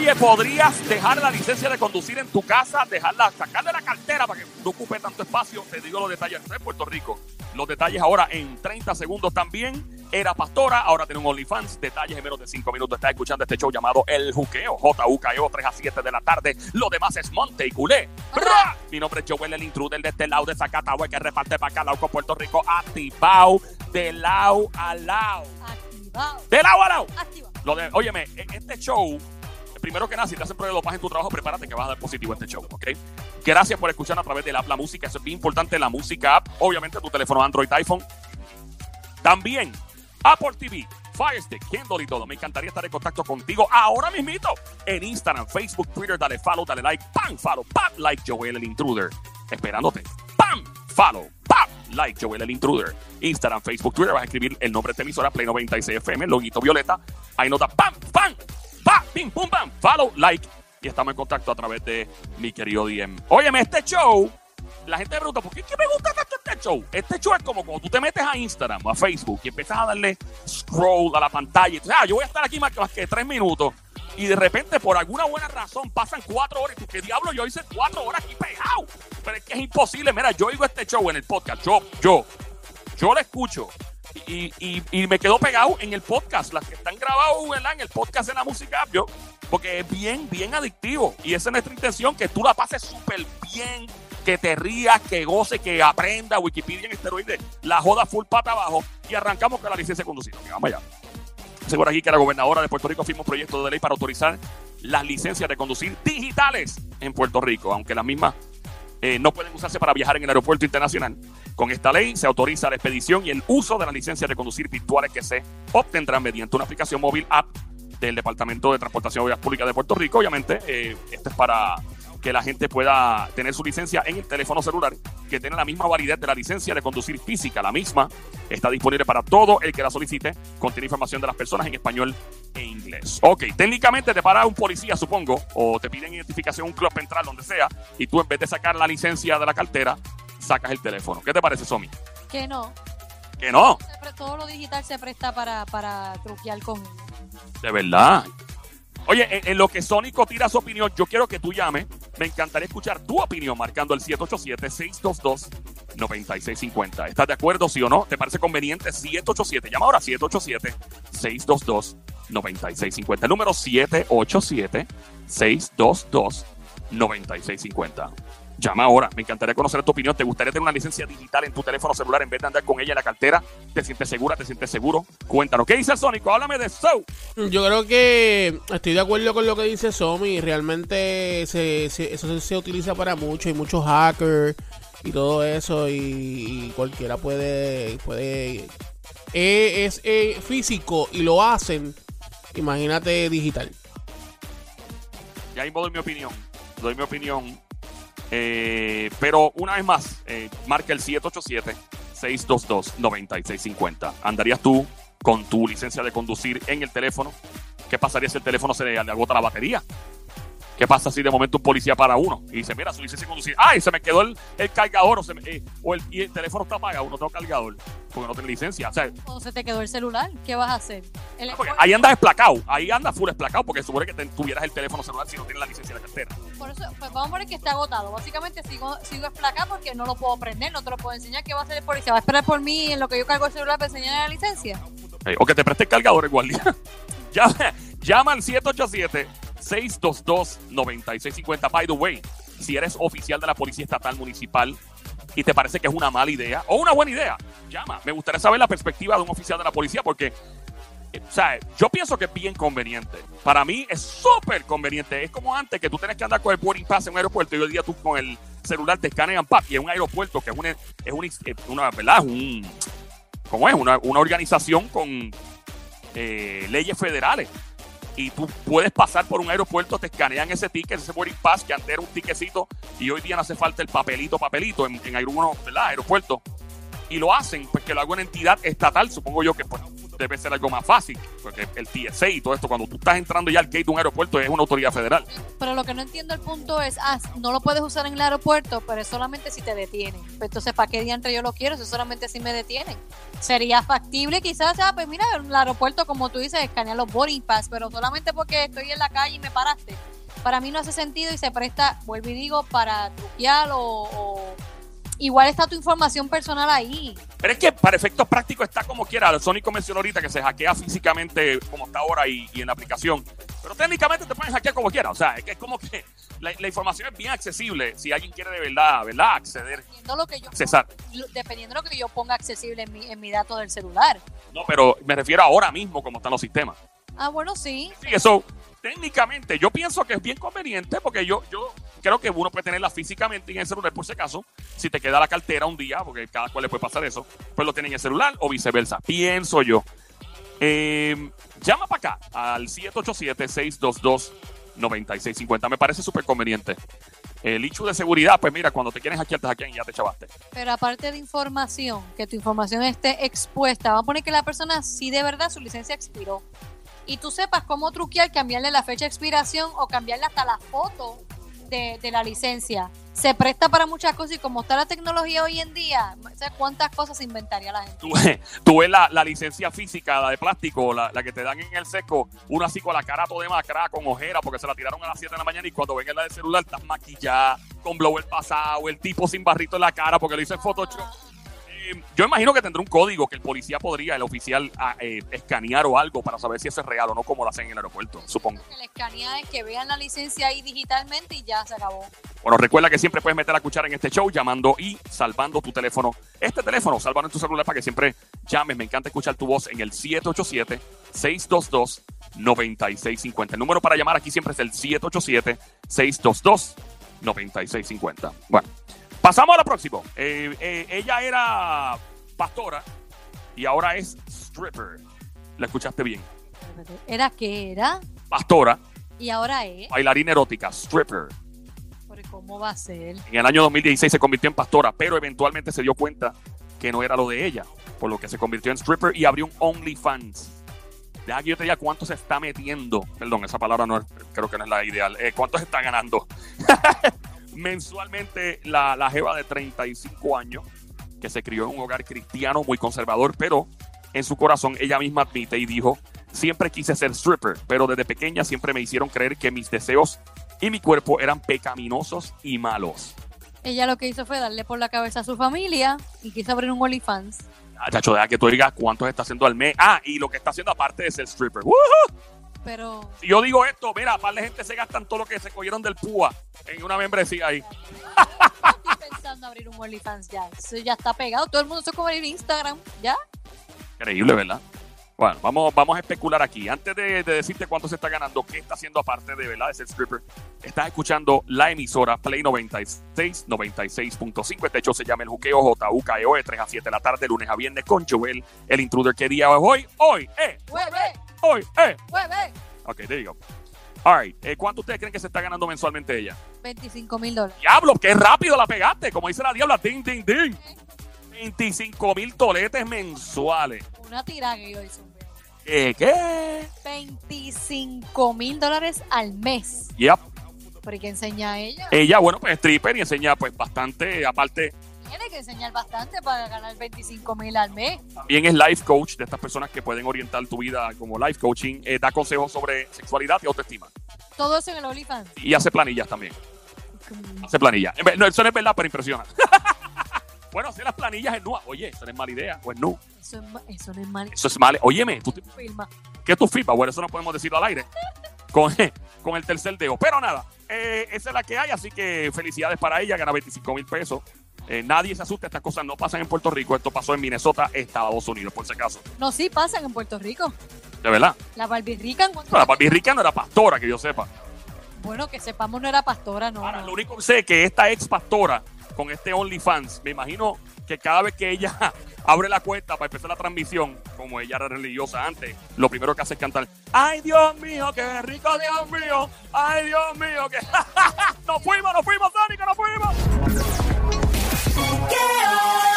Oye, podrías dejar la licencia de conducir en tu casa, dejarla, sacarle la cartera para que no ocupe tanto espacio. Te digo los detalles de Puerto Rico. Los detalles ahora en 30 segundos también. Era pastora, ahora tiene un OnlyFans. Detalles en menos de 5 minutos. Está escuchando este show llamado El Juqueo. JUKEO, 3 a 7 de la tarde. Lo demás es Monte y Culé. ¡Bra! Mi nombre es Joel, el intruder de este lado de Zacatahue que reparte para acá, con Puerto Rico. Activado de lado a lado. Activado. De lado a lado. Activado. Lo de, óyeme, e- este show, primero que nada, si te hacen prueba de dopaje en tu trabajo, prepárate que vas a dar positivo a este show, ¿ok? Gracias por escuchar a través de la app La Música. Eso es bien importante, la música app. Obviamente, tu teléfono Android, iPhone. También, Apple TV, Fire Stick, Kindle y todo. Me encantaría estar en contacto contigo ahora mismito en Instagram, Facebook, Twitter. Dale follow, dale like, pam, follow, pam, like Joel el Intruder. Esperándote. Pam, follow, pam, like Joel el Intruder. Instagram, Facebook, Twitter. Vas a escribir el nombre de esta emisora, Play 96 FM, loguito violeta. Ahí nota, pam, pam, pim, pum, pam, follow, like. Y estamos en contacto a través de mi querido DM. Óyeme, este show la gente pregunta, ¿por qué, me gusta tanto este show? Este show es como cuando tú te metes a Instagram o a Facebook y empiezas a darle scroll a la pantalla. Y tú, ah, yo voy a estar aquí más, más que tres minutos. Y de repente, por alguna buena razón, pasan cuatro horas. Y tú, ¿qué diablo? Yo hice cuatro horas aquí pegado. Pero es que es imposible. Mira, yo oigo este show en el podcast. Yo, yo, yo lo escucho. Y, y, me quedo pegado en el podcast. Las que están grabadas. En el podcast en la música. Yo, porque es bien, bien adictivo. Y esa es nuestra intención, que tú la pases súper bien, que te rías, que goce, que aprenda Wikipedia en esteroides, la joda full pata abajo y arrancamos con la licencia de conducir. Ok, vamos allá. Seguro aquí que la gobernadora de Puerto Rico firma un proyecto de ley para autorizar las licencias de conducir digitales en Puerto Rico, aunque las mismas eh, no pueden usarse para viajar en el aeropuerto internacional. Con esta ley se autoriza la expedición y el uso de las licencias de conducir virtuales que se obtendrán mediante una aplicación móvil app del Departamento de Transportación y Vías Públicas de Puerto Rico. Obviamente, eh, esto es para que la gente pueda tener su licencia en el teléfono celular, que tiene la misma validez de la licencia de conducir física. La misma está disponible para todo el que la solicite. Contiene información de las personas en español e inglés. Ok, técnicamente te para un policía, supongo, o te piden identificación, un club central, donde sea, y tú en vez de sacar la licencia de la cartera, sacas el teléfono. ¿Qué te parece, Somi? Que no. Que no, Todo lo digital se presta para, para truquear con. de verdad. Oye, en, en lo que Sónico tira su opinión, yo quiero que tú llames. Me encantaría escuchar tu opinión marcando el 787-622-9650. ¿Estás de acuerdo, sí o no? ¿Te parece conveniente? 787. Llama ahora 787-622-9650. El número 787-622-9650. Llama ahora. Me encantaría conocer tu opinión. ¿Te gustaría tener una licencia digital en tu teléfono celular en vez de andar con ella en la cartera? ¿Te sientes segura? ¿Te sientes seguro? Cuéntanos. ¿Qué dice el Sónico? Háblame de eso. Yo creo que estoy de acuerdo con lo que dice Somi. Realmente se, se- eso se, utiliza para mucho. Hay muchos hackers y todo eso. Y, y cualquiera puede. puede eh, es eh, físico y lo hacen. Imagínate digital. Ya mismo doy mi opinión. Doy mi opinión. Eh, pero una vez más, eh, marca el 787-622-9650. ¿Andarías tú con tu licencia de conducir en el teléfono? ¿Qué pasaría si el teléfono se le, le agota la batería? ¿Qué pasa si de momento un policía para uno y dice, mira, su licencia de conducir, ay, se me quedó el, el cargador o, se me- eh, o el, y el teléfono está apagado, no tengo cargador porque no tiene licencia? O sea, O se te quedó el celular. ¿Qué vas a hacer? El- ahí andas esplacado, ahí andas full esplacado porque supone que te- tuvieras el teléfono celular si no tienes la licencia de la cartera. Por eso, pues vamos a poner que está agotado. Básicamente sigo, sigo esplacado porque no lo puedo prender, no te lo puedo enseñar. ¿Qué va a hacer el policía? ¿Va a esperar por mí en lo que yo cargo el celular para enseñarle la licencia? Eh, o que te preste el cargador el guardia. llama, al 787-622-9650. By the way, si eres oficial de la Policía Estatal Municipal y te parece que es una mala idea o una buena idea, llama. Me gustaría saber la perspectiva de un oficial de la policía porque, eh, o sea, yo pienso que es bien conveniente. Para mí es súper conveniente. Es como antes que tú tienes que andar con el boarding pass en un aeropuerto y hoy día tú con el celular te escanean, pap, y en un aeropuerto que es una, es una, es una ¿verdad? Un, ¿cómo es? Una, una organización con eh, leyes federales. Y tú puedes pasar por un aeropuerto, te escanean ese ticket, ese boarding pass, que antes era un tiquecito, y hoy día no hace falta el papelito, papelito en, en algunos aeropuertos. Y lo hacen, pues que lo haga una entidad estatal, supongo yo que pues, debe ser algo más fácil, porque el TSA y todo esto, cuando tú estás entrando ya al gate de un aeropuerto, es una autoridad federal. Pero lo que no entiendo el punto es, ah, no lo puedes usar en el aeropuerto, pero es solamente si te detienen. Pues entonces, ¿para qué diantre yo lo quiero? Si solamente si me detienen. Sería factible quizás, ah, pues mira, el aeropuerto, como tú dices, escanear los boarding pass, pero solamente porque estoy en la calle y me paraste. Para mí no hace sentido y se presta, vuelvo y digo, para truquear o, o igual está tu información personal ahí. Pero es que para efectos prácticos está como quiera. Sónico mencionó ahorita que se hackea físicamente como está ahora y, y en la aplicación. Pero técnicamente te pueden hackear como quiera. O sea, es que es como que la, la información es bien accesible si alguien quiere de verdad, ¿verdad? Acceder. Dependiendo lo que yo ponga- dependiendo de lo que yo ponga accesible en mi, en mi dato del celular. No, pero me refiero ahora mismo como están los sistemas. Ah, bueno, sí. Sí, eso técnicamente yo pienso que es bien conveniente porque yo, yo creo que uno puede tenerla físicamente en el celular por si acaso. Si te queda la cartera un día, porque cada cual le puede pasar eso, pues lo tiene en el celular o viceversa. Pienso yo. Eh, llama para acá al 787-622-9650. Me parece súper conveniente. El hecho de seguridad, pues mira, cuando te quieren hackear, te hackean y ya te chavaste. Pero aparte de información, que tu información esté expuesta, vamos a poner que la persona sí de verdad su licencia expiró. Y tú sepas cómo truquear, cambiarle la fecha de expiración o cambiarle hasta la foto de, de la licencia. Se presta para muchas cosas y como está la tecnología hoy en día, ¿sabes cuántas cosas se inventaría la gente? Tú, ves- la, la licencia física, la de plástico, la, la que te dan en el seco, una así con la cara toda demacrada, con ojera, porque se la tiraron a las 7 de la mañana y cuando ven la del celular estás maquillada, con blower pasado, el tipo sin barrito en la cara porque lo hizo en Photoshop. Eh, yo imagino que tendrá un código que el policía podría, el oficial, a, eh, escanear o algo para saber si eso es real o no, como lo hacen en el aeropuerto, supongo. Que le escanean, que vean la licencia ahí digitalmente y ya se acabó. Bueno, recuerda que siempre puedes meter la cuchara en este show llamando y salvando tu teléfono. Este teléfono, salvando en tu celular para que siempre llames. Me encanta escuchar tu voz en el 787-622-9650. El número para llamar aquí siempre es el 787-622-9650. Bueno, pasamos a la próxima. Eh, eh, ella era pastora y ahora es stripper. ¿La escuchaste bien? ¿Era que era? Pastora, Y ahora es. bailarina erótica, stripper. ¿Cómo va a ser? En el año 2016 se convirtió en pastora, pero eventualmente se dio cuenta que no era lo de ella, por lo que se convirtió en stripper y abrió un OnlyFans. Deja que yo te diga cuánto se está metiendo. Perdón, esa palabra no es- creo que no es la ideal. Eh, ¿Cuánto se está ganando? Mensualmente, la, la jeva de 35 años, que se crió en un hogar cristiano muy conservador, pero en su corazón ella misma admite y dijo, siempre quise ser stripper, pero desde pequeña siempre me hicieron creer que mis deseos y mi cuerpo eran pecaminosos y malos. Ella lo que hizo fue darle por la cabeza a su familia y quiso abrir un OnlyFans. Ah, chacho, deja que tú digas cuánto está haciendo al mes. Ah, y lo que está haciendo aparte de ser stripper. ¡Woohoo! Pero Si yo digo esto, mira, par de gente se gastan todo lo que se cogieron del púa en una membresía ahí. estoy pensando abrir un OnlyFans ya. Eso ya está pegado. Todo el mundo se puede abrir Instagram. ¿Ya? Increíble, ¿verdad? Bueno, vamos, vamos a especular aquí. Antes de, de decirte cuánto se está ganando, qué está haciendo aparte de verdad de ser stripper, estás escuchando la emisora Play 96, 96.5. Este hecho se llama El Juqueo JUKEO de 3 E a 7 de la tarde, lunes a viernes con Joel, el intruder. ¿Qué día es hoy? Hoy, eh, ¡Hueve! Hoy, eh. ¡Hueve! Ok, there you go. All right. Eh, ¿Cuánto ustedes creen que se está ganando mensualmente ella? 25 mil dólares. Diablo, qué rápido la pegaste. Como dice la diabla, ding, ding, ding. 25 mil toletes mensuales. Una tira que yo hice. ¿Qué? ¿Qué? 25 mil dólares al mes. Yep. ¿Por qué enseña ella? Ella, bueno, pues stripper y enseña pues bastante, aparte, Tiene que enseñar bastante para ganar 25 mil al mes. también es life coach de estas personas que pueden orientar tu vida como life coaching, eh, da consejos sobre sexualidad y autoestima. Todo eso en el OnlyFans. Y hace planillas también, hace planillas. En No, eso no es verdad, pero impresiona. bueno, hacer las planillas es nua. Oye, eso no es mala idea, pues no. Eso, es eso no es mal. Eso es mal. Óyeme, ¿tú te- Filma. ¿qué tú firmas? Bueno, eso no podemos decirlo al aire. Con, con el tercer dedo. Pero nada, eh, esa es la que hay, así que felicidades para ella, gana 25 mil pesos. Eh, nadie se asusta, estas cosas no pasan en Puerto Rico, esto pasó en Minnesota, Estados Unidos, por si acaso. No, sí pasan en Puerto Rico. De verdad. La Barbie Rica, en No, la Barbie Rica no era pastora, que yo sepa. bueno, que sepamos no era pastora, no. Ahora, no. lo único que sé es que esta ex pastora, con este OnlyFans, me imagino que cada vez que ella abre la cuenta para empezar la transmisión, como ella era religiosa antes, lo primero que hace es cantar, ¡Ay, Dios mío, qué rico, Dios mío! ¡Ay, Dios mío, que... ¡Nos fuimos, nos fuimos, Sónico, nos fuimos! quiero.